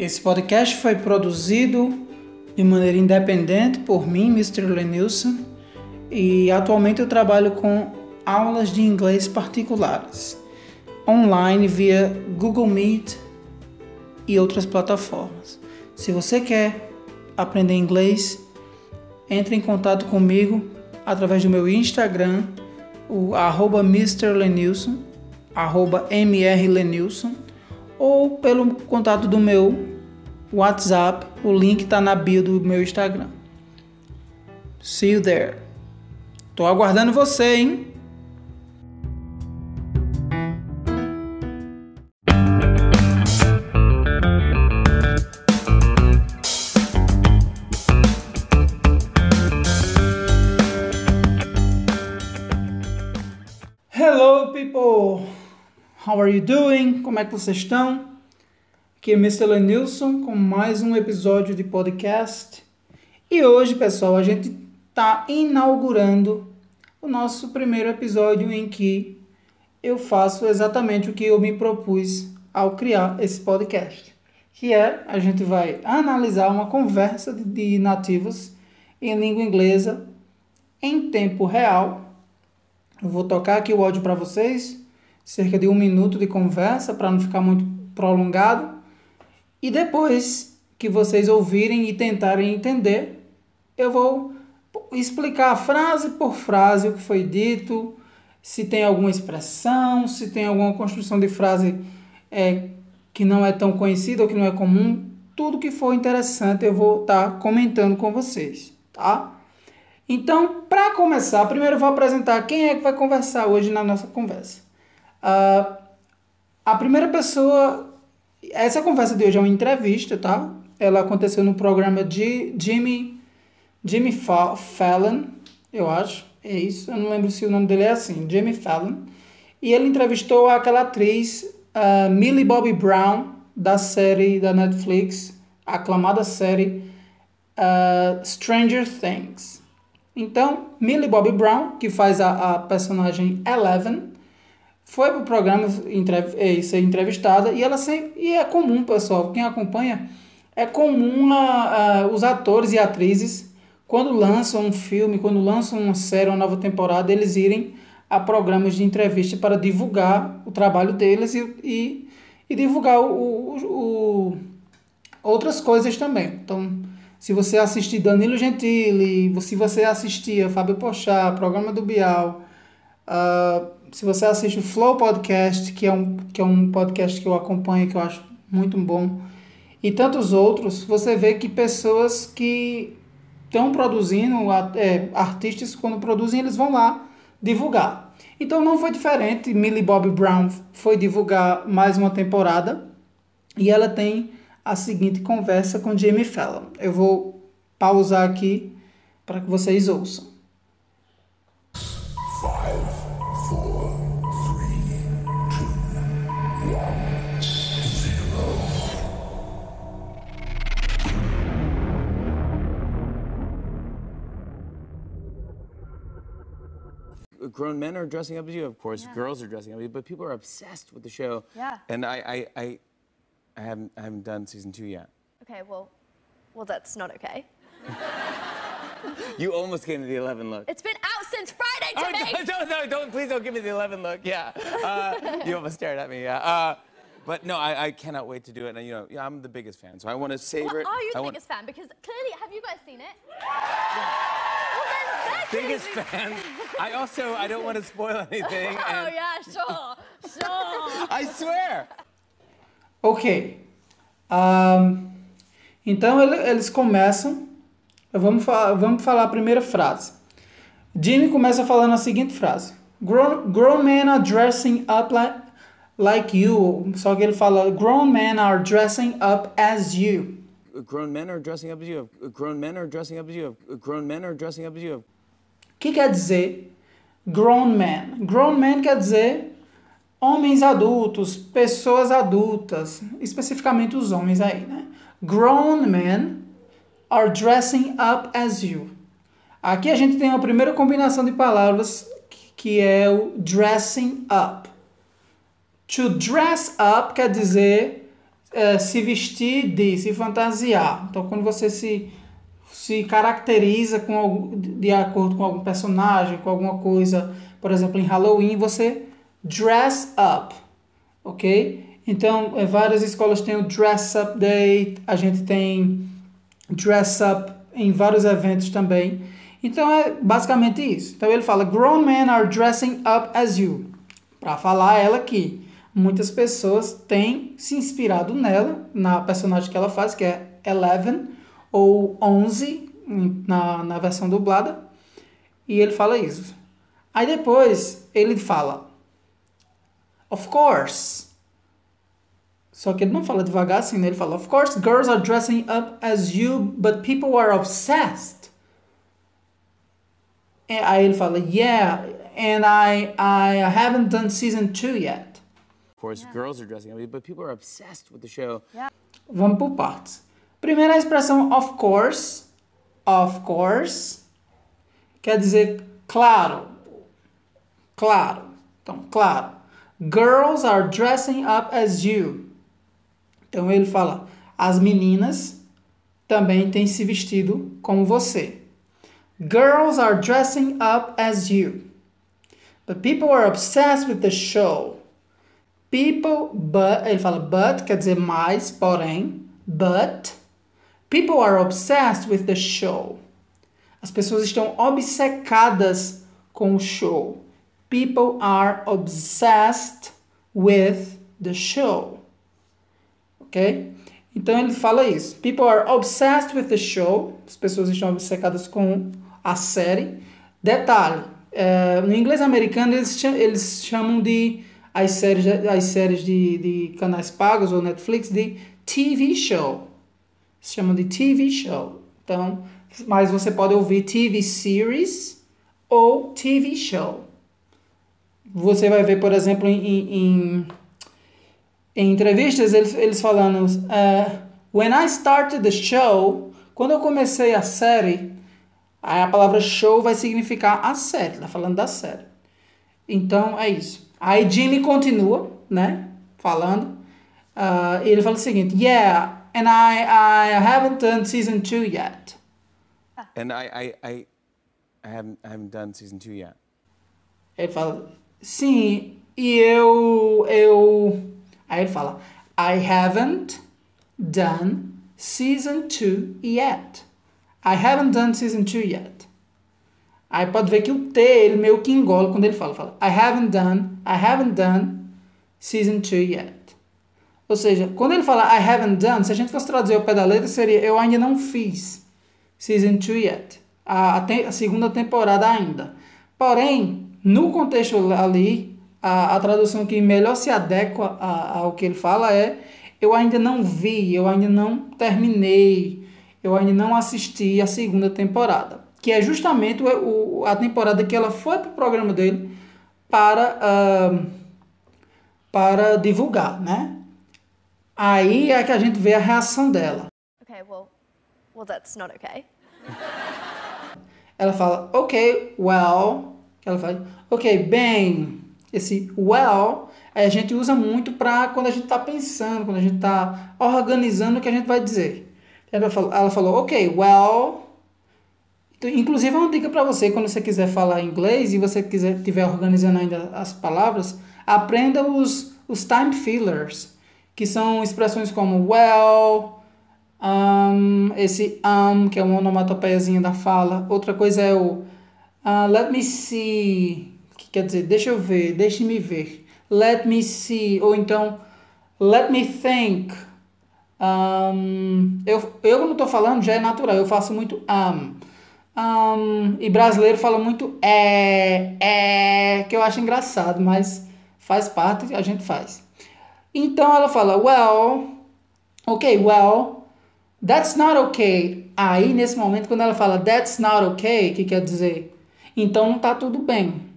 Esse podcast foi produzido de maneira independente por mim, Mr. Lenilson, e atualmente eu trabalho com aulas de inglês particulares, online via Google Meet e outras plataformas. Se você quer aprender inglês, entre em contato comigo através do meu Instagram, o arroba MrLenilson, arroba mrlenilson, ou pelo contato do meu WhatsApp. O link está na bio do meu Instagram. See you there. Tô aguardando você, hein? How are you doing? Como é que vocês estão? Aqui é Mr. Lenilson com mais um episódio de podcast. E hoje, pessoal, a gente está inaugurando o nosso primeiro episódio em que eu faço exatamente o que eu me propus ao criar esse podcast, que é a gente vai analisar uma conversa de nativos em língua inglesa em tempo real. Eu vou tocar aqui o áudio para vocês, cerca de um minuto de conversa para não ficar muito prolongado. E depois que vocês ouvirem e tentarem entender, eu vou explicar frase por frase o que foi dito, se tem alguma expressão, se tem alguma construção de frase é, que não é tão conhecida ou que não é comum, tudo que for interessante eu vou estar tá comentando com vocês, tá? Então, para começar, primeiro eu vou apresentar quem é que vai conversar hoje na nossa conversa. Uh, a primeira pessoa essa conversa de hoje é uma entrevista, tá? Ela aconteceu no programa de Jimmy, Jimmy Fallon, eu acho. É isso, eu não lembro se o nome dele é assim, Jimmy Fallon. E ele entrevistou aquela atriz uh, Millie Bobby Brown, da série da Netflix, a aclamada série uh, Stranger Things. Então, Millie Bobby Brown, que faz a, a personagem Eleven, foi para o programa é, ser entrevistada e ela sempre e é comum pessoal quem acompanha é comum a, a, os atores e atrizes quando lançam um filme quando lançam uma série uma nova temporada eles irem a programas de entrevista para divulgar o trabalho deles e, e, e divulgar o, o, o, outras coisas também. Então se você assistir Danilo Gentili se você assistia Fábio Pochá programa do Bial uh, se você assiste o Flow Podcast, que é um, que é um podcast que eu acompanho, que eu acho muito bom, e tantos outros, você vê que pessoas que estão produzindo, é, artistas, quando produzem, eles vão lá divulgar. Então não foi diferente. Millie Bobby Brown foi divulgar mais uma temporada e ela tem a seguinte conversa com Jimmy Fallon. Eu vou pausar aqui para que vocês ouçam. Grown men are dressing up as you, of course. Yeah. Girls are dressing up as you, but people are obsessed with the show. Yeah. And I, I, I, I haven't, I haven't done season two yet. Okay, well, well, that's not okay. you almost gave me the 11 look. It's been out since Friday, Jimmy. Oh, no, no, no, don't, please don't give me the 11 look. Yeah. Uh, you almost stared at me. Yeah. Uh, but no, I, I, cannot wait to do it. And you know, yeah, I'm the biggest fan, so I want to savor well, it. Are you the I biggest fan? Because clearly, have you guys seen it? Yeah. Biggest fan. I also I don't want to spoil anything. oh yeah, sure, sure. I swear. Ok. Um, então eles começam. Vamos falar, vamos falar a primeira frase. Jimmy começa falando a seguinte frase: Grown, grown men are dressing up like, like you. Só que ele fala: Grown men are dressing up as you. Grown men are dressing up as you. Grown men are dressing up as you. Grown men are dressing up as you. Que quer dizer grown man? Grown man quer dizer homens adultos, pessoas adultas, especificamente os homens aí, né? Grown men are dressing up as you. Aqui a gente tem uma primeira combinação de palavras que é o dressing up. To dress up quer dizer é, se vestir de, se fantasiar. Então, quando você se, se caracteriza com algum, de acordo com algum personagem, com alguma coisa, por exemplo, em Halloween, você dress up, ok? Então, é, várias escolas têm o Dress Up Day, a gente tem Dress Up em vários eventos também. Então, é basicamente isso. Então, ele fala: Grown men are dressing up as you. Para falar ela que muitas pessoas têm se inspirado nela, na personagem que ela faz, que é Eleven ou 11 na, na versão dublada. E ele fala isso. Aí depois ele fala: Of course. Só que ele não fala devagar assim, né? Ele fala: Of course, girls are dressing up as you, but people are obsessed. E aí ele fala: Yeah, and I, I haven't done season 2 yet. Of course, girls are dressing up, but people are obsessed with the show. Vamos por partes. Primeiro a expressão of course. Of course. Quer dizer claro. Claro. Então, claro. Girls are dressing up as you. Então ele fala: as meninas também têm se vestido como você. Girls are dressing up as you. But people are obsessed with the show. People, but, ele fala but, quer dizer mais, porém, but, people are obsessed with the show. As pessoas estão obcecadas com o show. People are obsessed with the show. Ok? Então ele fala isso. People are obsessed with the show. As pessoas estão obcecadas com a série. Detalhe: é, no inglês americano eles, chamam, eles chamam de as séries, as séries de, de canais pagos ou Netflix de TV show. Se chamam de TV show. Então, mas você pode ouvir TV series ou TV show. Você vai ver, por exemplo, em, em, em entrevistas eles, eles falando: uh, When I started the show, quando eu comecei a série, aí a palavra show vai significar a série, tá falando da série. Então é isso. Aí Jimmy continua, né? Falando. Uh, ele fala o seguinte: Yeah, and I, I haven't done season 2 yet. And I, I, I, I haven't, I haven't done season two yet. Ele fala, sim, e eu, eu. Aí ele fala, I haven't done season 2 yet. I haven't done season 2 yet. Aí pode ver que o T ele meio que engole quando ele fala, fala I haven't done, I haven't done season 2 yet. Ou seja, quando ele fala I haven't done, se a gente fosse traduzir ao pé da letra, seria eu ainda não fiz season 2 yet. A, a, te, a segunda temporada ainda. Porém, no contexto ali, a, a tradução que melhor se adequa ao que ele fala é eu ainda não vi, eu ainda não terminei, eu ainda não assisti a segunda temporada. Que é justamente o, o a temporada que ela foi para o programa dele para, uh, para divulgar, né? Aí é que a gente vê a reação dela. Okay, well, well, that's not okay. Ela fala, ok, well. Ela fala, ok, bem. Esse well a gente usa muito para quando a gente está pensando, quando a gente está organizando o que a gente vai dizer. Ela falou, ela falou ok, well. Então, inclusive, é uma dica para você, quando você quiser falar inglês e você quiser estiver organizando ainda as palavras, aprenda os, os time fillers, que são expressões como well, um, esse um, que é uma onomatopeiazinha da fala. Outra coisa é o uh, let me see, que quer dizer, deixa eu ver, deixe-me ver. Let me see, ou então let me think. Um, eu, eu não estou falando, já é natural, eu faço muito um. um. E brasileiro fala muito é, é, que eu acho engraçado, mas faz parte, a gente faz. Então ela fala, well, ok, well, that's not okay. Aí nesse momento, quando ela fala that's not okay, que quer dizer? Então não tá tudo bem.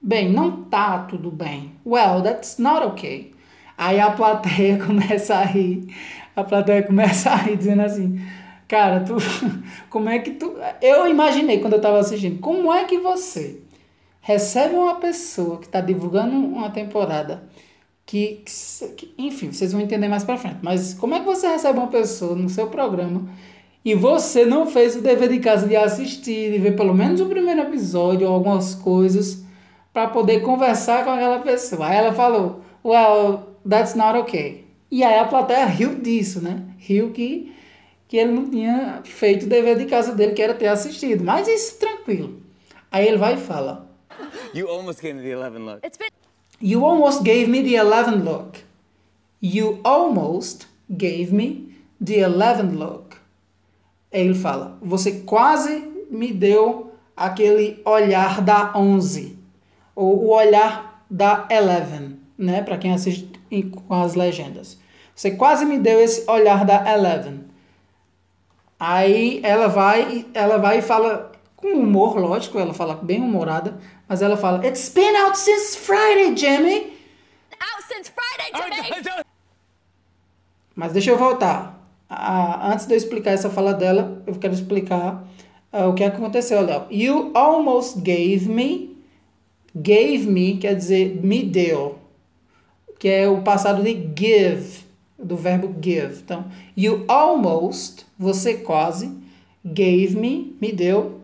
Bem, não tá tudo bem. Well, that's not okay. Aí a plateia começa a rir. A plateia começa a rir dizendo assim: Cara, tu. Como é que tu. Eu imaginei quando eu tava assistindo. Como é que você recebe uma pessoa que tá divulgando uma temporada que, que, enfim, vocês vão entender mais pra frente. Mas como é que você recebe uma pessoa no seu programa e você não fez o dever de casa de assistir, de ver pelo menos o primeiro episódio ou algumas coisas para poder conversar com aquela pessoa? Aí ela falou, well, that's not okay. E aí a plateia riu disso, né? Riu que, que ele não tinha feito o dever de casa dele, que era ter assistido. Mas isso tranquilo. Aí ele vai e fala, You almost came to the 11 look. It's been You almost gave me the 11 look. You almost gave me the 11 look. Aí ele fala: Você quase me deu aquele olhar da 11. Ou o olhar da 11, né? Para quem assiste com as legendas. Você quase me deu esse olhar da 11. Aí ela vai, ela vai e fala com humor, lógico, ela fala bem humorada, mas ela fala: It's been out since Friday, Jimmy. out since Friday, Jimmy. Mas deixa eu voltar. Ah, antes de eu explicar essa fala dela, eu quero explicar ah, o que aconteceu, Léo. You almost gave me. Gave me quer dizer me deu. Que é o passado de give, do verbo give. Então, you almost, você quase, gave me, me deu,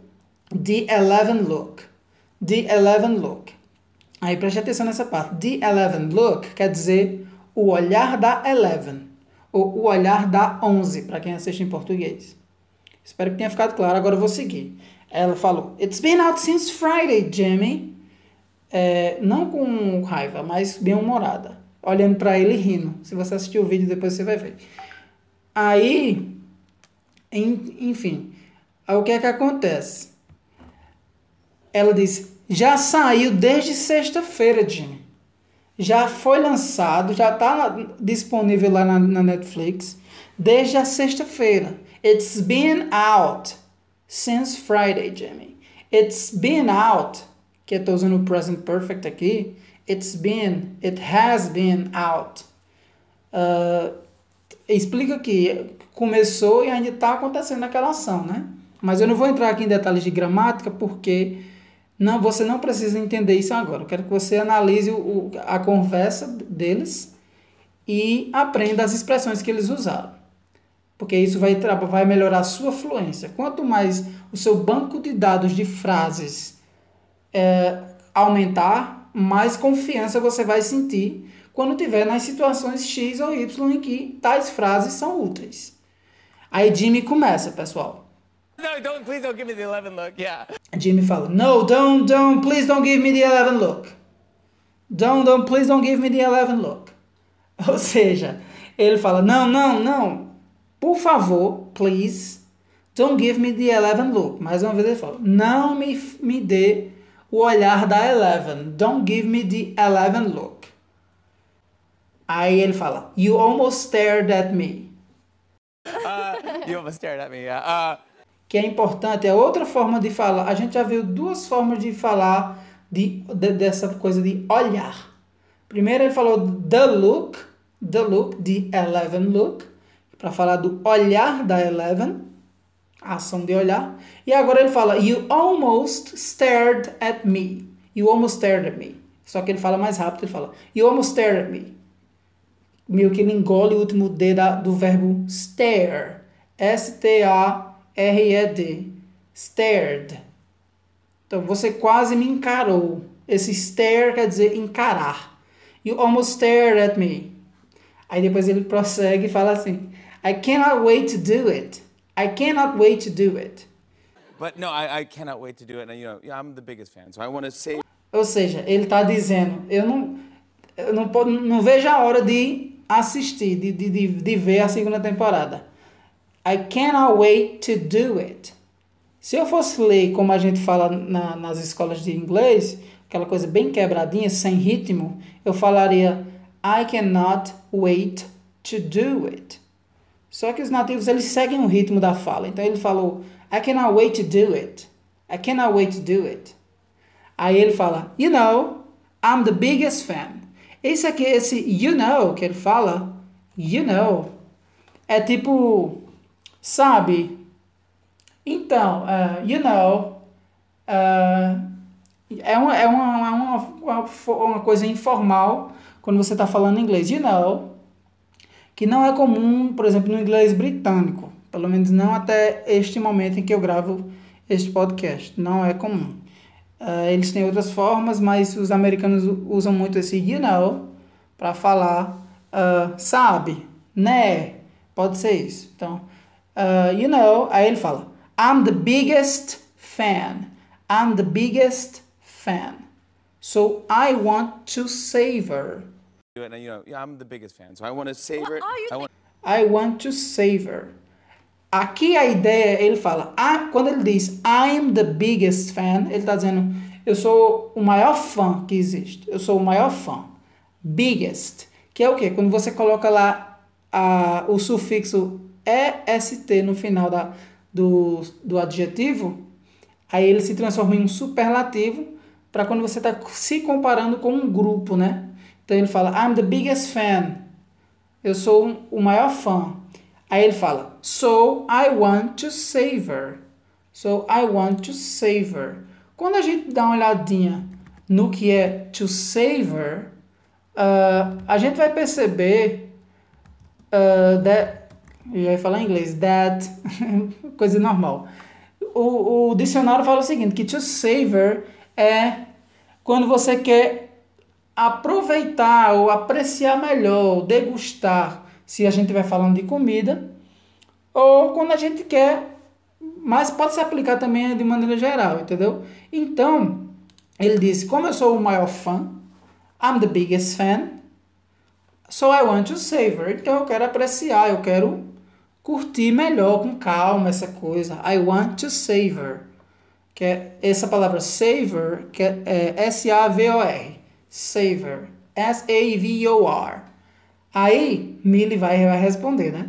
the 11 look. The 11 look. Aí preste atenção nessa parte. The 11 look quer dizer o olhar da 11. Ou o olhar da 11, para quem assiste em português. Espero que tenha ficado claro. Agora eu vou seguir. Ela falou: It's been out since Friday, Jimmy. É, não com raiva, mas bem humorada. Olhando para ele rindo. Se você assistir o vídeo, depois você vai ver. Aí, en- enfim, o que é que acontece? Ela disse: já saiu desde sexta-feira, Jimmy. Já foi lançado, já está disponível lá na, na Netflix desde a sexta-feira. It's been out since Friday, Jimmy. It's been out, que eu estou usando o present perfect aqui. It's been, it has been out. Ah, explica que começou e ainda está acontecendo aquela ação, né? Mas eu não vou entrar aqui em detalhes de gramática porque não, você não precisa entender isso agora. Eu quero que você analise o, a conversa deles e aprenda as expressões que eles usaram. Porque isso vai, vai melhorar a sua fluência. Quanto mais o seu banco de dados de frases é, aumentar, mais confiança você vai sentir quando tiver nas situações X ou Y em que tais frases são úteis. Aí Jimmy começa, pessoal. No, don't, please don't give me the 11 look. Yeah. Jimmy fala, no, don't, don't, please don't give me the 11 look. Don't, don't, please don't give me the 11 look. Ou seja, ele fala, não, não, não, por favor, please, don't give me the 11 look. Mais uma vez ele fala, não me, me dê o olhar da 11. Don't give me the 11 look. Aí ele fala, you almost stared at me. Uh, you almost stared at me. Yeah. Uh, que é importante, é outra forma de falar. A gente já viu duas formas de falar de, de- dessa coisa de olhar. Primeiro ele falou the look, the look, the 11 look, para falar do olhar da 11, a ação de olhar. E agora ele fala you almost stared at me. You almost stared at me. Só que ele fala mais rápido, ele fala you almost stared at me meio que ele engole o último D da, do verbo stare. S-T-A-R-E-D. Stared. Então, você quase me encarou. Esse stare quer dizer encarar. You almost stared at me. Aí depois ele prossegue e fala assim: I cannot wait to do it. I cannot wait to do it. but no, I, I cannot wait to do it. And, you know, I'm the biggest fan. So I want to say Ou seja, ele está dizendo, eu não, eu não, não vejo a hora de assistir, de, de, de, de ver a segunda temporada. I cannot wait to do it. Se eu fosse ler como a gente fala na- nas escolas de inglês, aquela coisa bem quebradinha, sem ritmo, eu falaria I cannot wait to do it. Só que os nativos eles seguem o ritmo da fala. Então ele falou I cannot wait to do it. I cannot wait to do it. Aí ele fala, you know, I'm the biggest fan. Esse aqui, esse you know que ele fala, you know, é tipo, sabe? Então, uh, you know, uh, é, uma, é, uma, uma, uma coisa informal, quando você está falando inglês. You know, que não é comum, por exemplo, no inglês britânico. Pelo menos não até este momento em que eu gravo este podcast. Não é comum. Uh, eles têm outras formas, mas os americanos usam muito esse you know para falar uh, sabe, né? Pode ser isso. Então, uh, you know, aí ele fala I'm the biggest fan. I'm the biggest fan. So I want to savor. And, you know, I'm the biggest fan, so I want to savor I want, I want to savor. Aqui a ideia, ele fala, ah, quando ele diz I'm the biggest fan, ele está dizendo, eu sou o maior fã que existe. Eu sou o maior fã. Biggest, que é o quê? Quando você coloca lá a, o sufixo EST no final da, do, do adjetivo, aí ele se transforma em um superlativo para quando você está se comparando com um grupo, né? Então ele fala, I'm the biggest fan. Eu sou o maior fã. Aí ele fala, so I want to savor. So I want to savor. Quando a gente dá uma olhadinha no que é to savor, ah, a gente vai perceber uh, that, eu já ia falar em inglês, that, coisa normal. O, o dicionário fala o seguinte, que to savor é quando você quer aproveitar ou apreciar melhor, ou degustar, se a gente estiver falando de comida, ou quando a gente quer, mas pode se aplicar também de maneira geral, entendeu? Então, ele disse, como eu sou o maior fã, I'm the biggest fan, So I want to savor. Então eu quero apreciar, eu quero curtir melhor, com calma essa coisa. I want to savor. Que é essa palavra savor, que é, é S-A-V-O-R. Savor. S-A-V-O-R. Aí Millie vai, vai responder, né?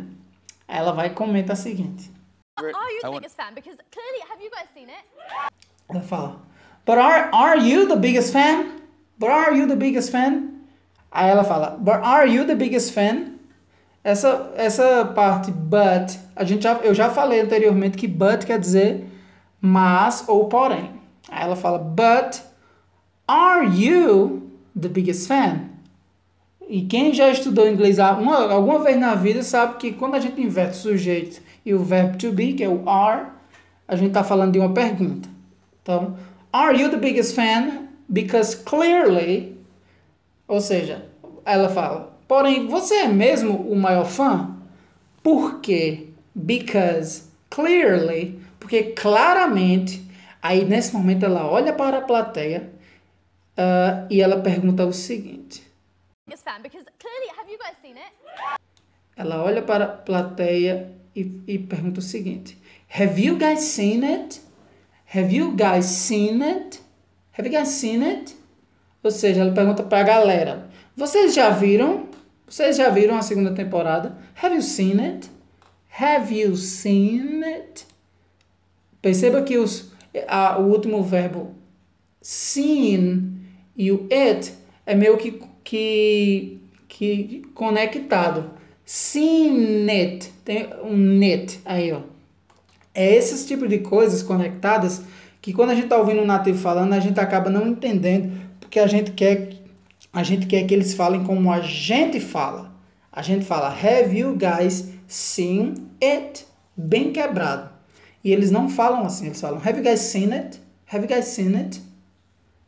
Ela vai comentar o seguinte. savor it. Are you I the want, biggest fan? Because clearly, have you guys seen it? Ela fala, But are, are you the biggest fan? But are you the biggest fan? Aí ela fala, But are you the biggest fan? Essa, essa parte but, a gente já, eu já falei anteriormente que but quer dizer mas ou porém. Aí ela fala, But are you the biggest fan? E quem já estudou inglês uma, alguma vez na vida sabe que quando a gente inverte o sujeito e o verbo to be, que é o are, a gente está falando de uma pergunta. Então, are you the biggest fan? Because clearly, ou seja, ela fala, porém, você é mesmo o maior fã? Por quê? Because clearly, porque claramente, aí nesse momento ela olha para a plateia ah, e ela pergunta o seguinte. Ela olha para a plateia e, e pergunta o seguinte: Have you guys seen it? Have you guys seen it? Have you guys seen it? Ou seja, ela pergunta para a galera: Vocês já viram? Vocês já viram a segunda temporada? Have you seen it? Have you seen it? Perceba que os, a, o último verbo seen e o it é meio que, que, que conectado. Seen it. Tem um net aí, ó. É esses tipos de coisas conectadas que quando a gente está ouvindo um nativo falando, a gente acaba não entendendo, porque a gente quer a gente quer que eles falem como a gente fala. A gente fala Have you guys seen it? Bem quebrado. E eles não falam assim, eles falam Have you guys seen it? Have you guys seen it?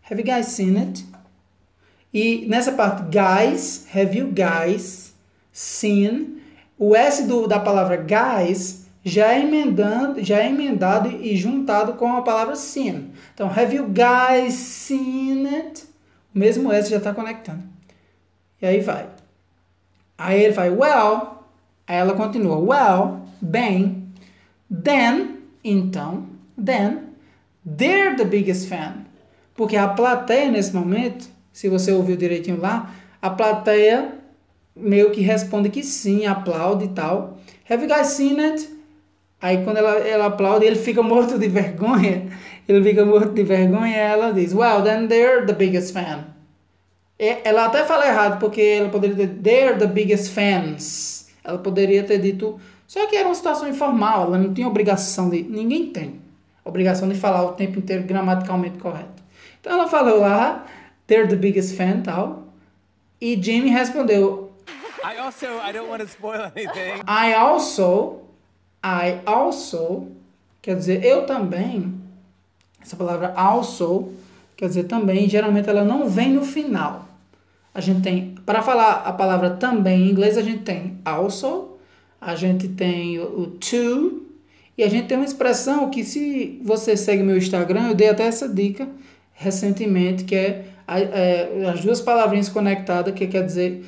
Have you guys seen it? E nessa parte guys, have you guys seen? O S do, da palavra guys já é emendando, já é emendado e juntado com a palavra seen. Então, have you guys seen it? Mesmo S já está conectando. E aí vai. Aí ele vai, well. Aí ela continua, well, bem. Then, então, then, they're the biggest fan. Porque a plateia nesse momento, se você ouviu direitinho lá, a plateia meio que responde que sim, aplaude e tal. Have you guys seen it? Aí quando ela, ela aplaude, ele fica morto de vergonha. Ele fica morto de vergonha e ela diz, well, then they're the biggest fan. E- Ela até fala errado, porque ela poderia ter, they're the biggest fans. Ela poderia ter dito, só que era uma situação informal, ela não tinha obrigação de, ninguém tem obrigação de falar o tempo inteiro gramaticalmente correto. Então ela falou lá, they're the biggest fan tal. E Jimmy respondeu, I also, I don't want to spoil anything. I also, I also, quer dizer eu também. Essa palavra also quer dizer também, geralmente ela não vem no final. A gente tem, para falar a palavra também em inglês, a gente tem also, a gente tem o, to, e a gente tem uma expressão que se você segue meu Instagram, eu dei até essa dica recentemente, que é, é as duas palavrinhas conectadas, que quer dizer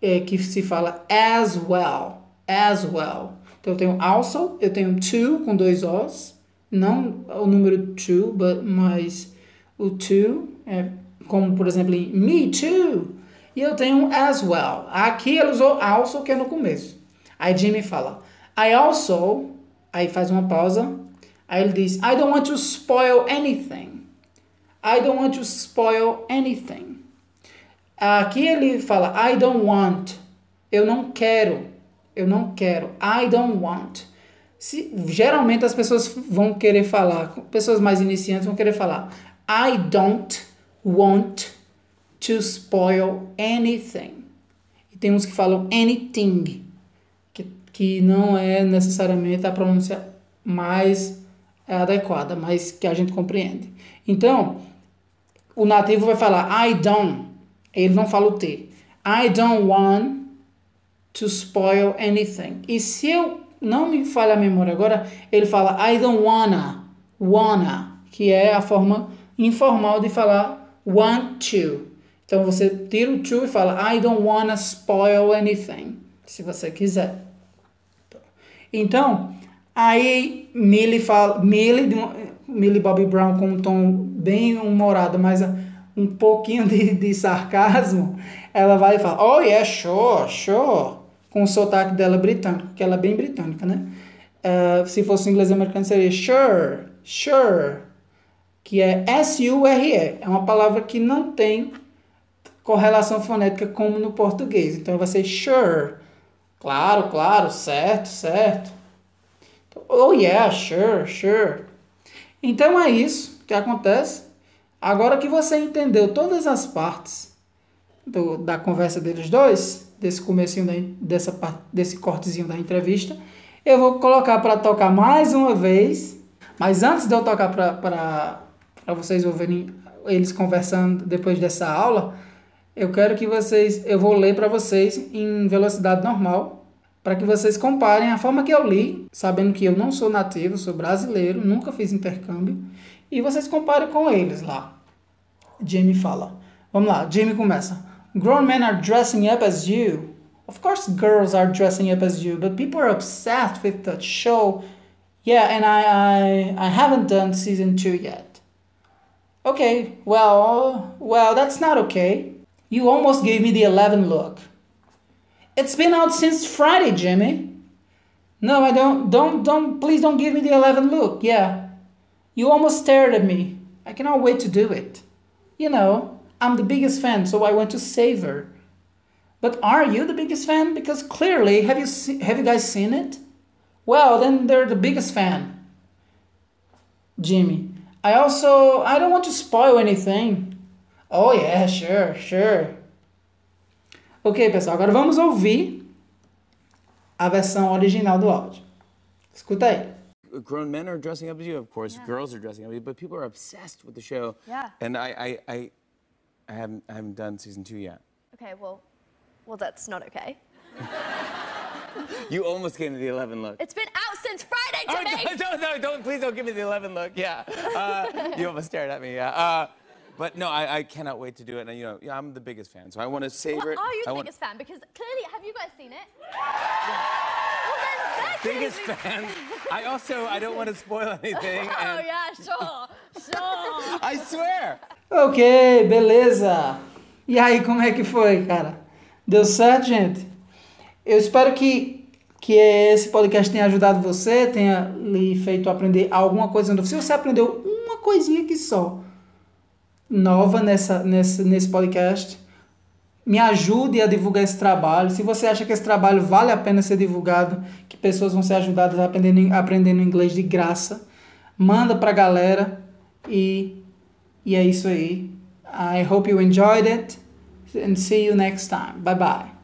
é, que se fala as well, as well. Então eu tenho also, eu tenho to com dois Os, não o número to, but, mas o to é como por exemplo em me too. E eu tenho as well. Aqui ele usou also que é no começo. Aí Jimmy fala I also, aí faz uma pausa. Aí ele diz I don't want to spoil anything. I don't want to spoil anything. Aqui ele fala I don't want. Eu não quero. Eu não quero. I don't want. Se, geralmente as pessoas vão querer falar, pessoas mais iniciantes vão querer falar I don't want to spoil anything. E tem uns que falam anything, que, que não é necessariamente a pronúncia mais adequada, mas que a gente compreende. Então, o nativo vai falar I don't, ele não fala o T. I don't want to spoil anything. E se eu não me falha a memória agora, ele fala I don't wanna, wanna, que é a forma informal de falar want to. Então você tira o to e fala I don't wanna spoil anything, se você quiser. Então, aí Millie fala, Millie, Millie Bobby Brown com um tom bem humorado, mas um pouquinho de, de sarcasmo, ela vai e fala, oh yeah, sure, sure, com o sotaque dela britânico, que ela é bem britânica, né? Uh, se fosse inglês americano seria sure, sure, que é S-U-R-E. É uma palavra que não tem correlação fonética como no português. Então vai ser sure. Claro, claro, certo, certo. Oh yeah, sure, sure. Então é isso que acontece. Agora que você entendeu todas as partes do, da conversa deles dois, desse comecinho da, dessa desse cortezinho da entrevista, eu vou colocar para tocar mais uma vez. Mas antes de eu tocar para vocês ouvirem eles conversando depois dessa aula, eu quero que vocês, eu vou ler para vocês em velocidade normal, para que vocês comparem a forma que eu li, sabendo que eu não sou nativo, sou brasileiro, nunca fiz intercâmbio, e vocês comparem com eles lá. Jamie fala. Vamos lá, Jamie começa. Grown men are dressing up as you. Of course, girls are dressing up as you, but people are obsessed with that show. Yeah, and I, I, I haven't done season two yet. Okay, well, well, that's not okay. You almost gave me the 11 look. It's been out since Friday, Jimmy. No, I don't, don't, don't, please don't give me the 11 look. Yeah. You almost stared at me. I cannot wait to do it. You know, I'm the biggest fan, so I want to save her. But are you the biggest fan? Because clearly, have you, see, have you guys seen it? Well, then they're the biggest fan. Jimmy, I also, I don't want to spoil anything. Oh yeah, sure, sure. Ok, pessoal, agora vamos ouvir a versão original do áudio. Escuta aí. Grown men are dressing up as you, of course. Yeah. Girls are dressing up as you, but people are obsessed with the show. Yeah. And I, I, I, I haven't, I haven't done season two yet. Okay, well, well, that's not okay. you almost gave me the 11 look. It's been out since Friday, Jimmy. Oh, don't, don't, don't, please don't give me the 11 look. Yeah. Uh, you almost stared at me. Yeah. Uh, but no, I, I, cannot wait to do it. And you know, yeah, I'm the biggest fan, so I want to savor well, it. Are you the I biggest fan? Because clearly, have you guys seen it? well, biggest fan. I also, I don't want to spoil anything. oh yeah, sure, sure. I swear. Ok, beleza. E aí, como é que foi, cara? Deu certo, gente? Eu espero que, que esse podcast tenha ajudado você, tenha lhe feito aprender alguma coisa. Se você aprendeu uma coisinha aqui só, nova nessa, nesse, nesse podcast, me ajude a divulgar esse trabalho. Se você acha que esse trabalho vale a pena ser divulgado, que pessoas vão ser ajudadas aprendendo, aprendendo inglês de graça, manda pra galera e, e é isso aí. I hope you enjoyed it. and see you next time. Bye bye.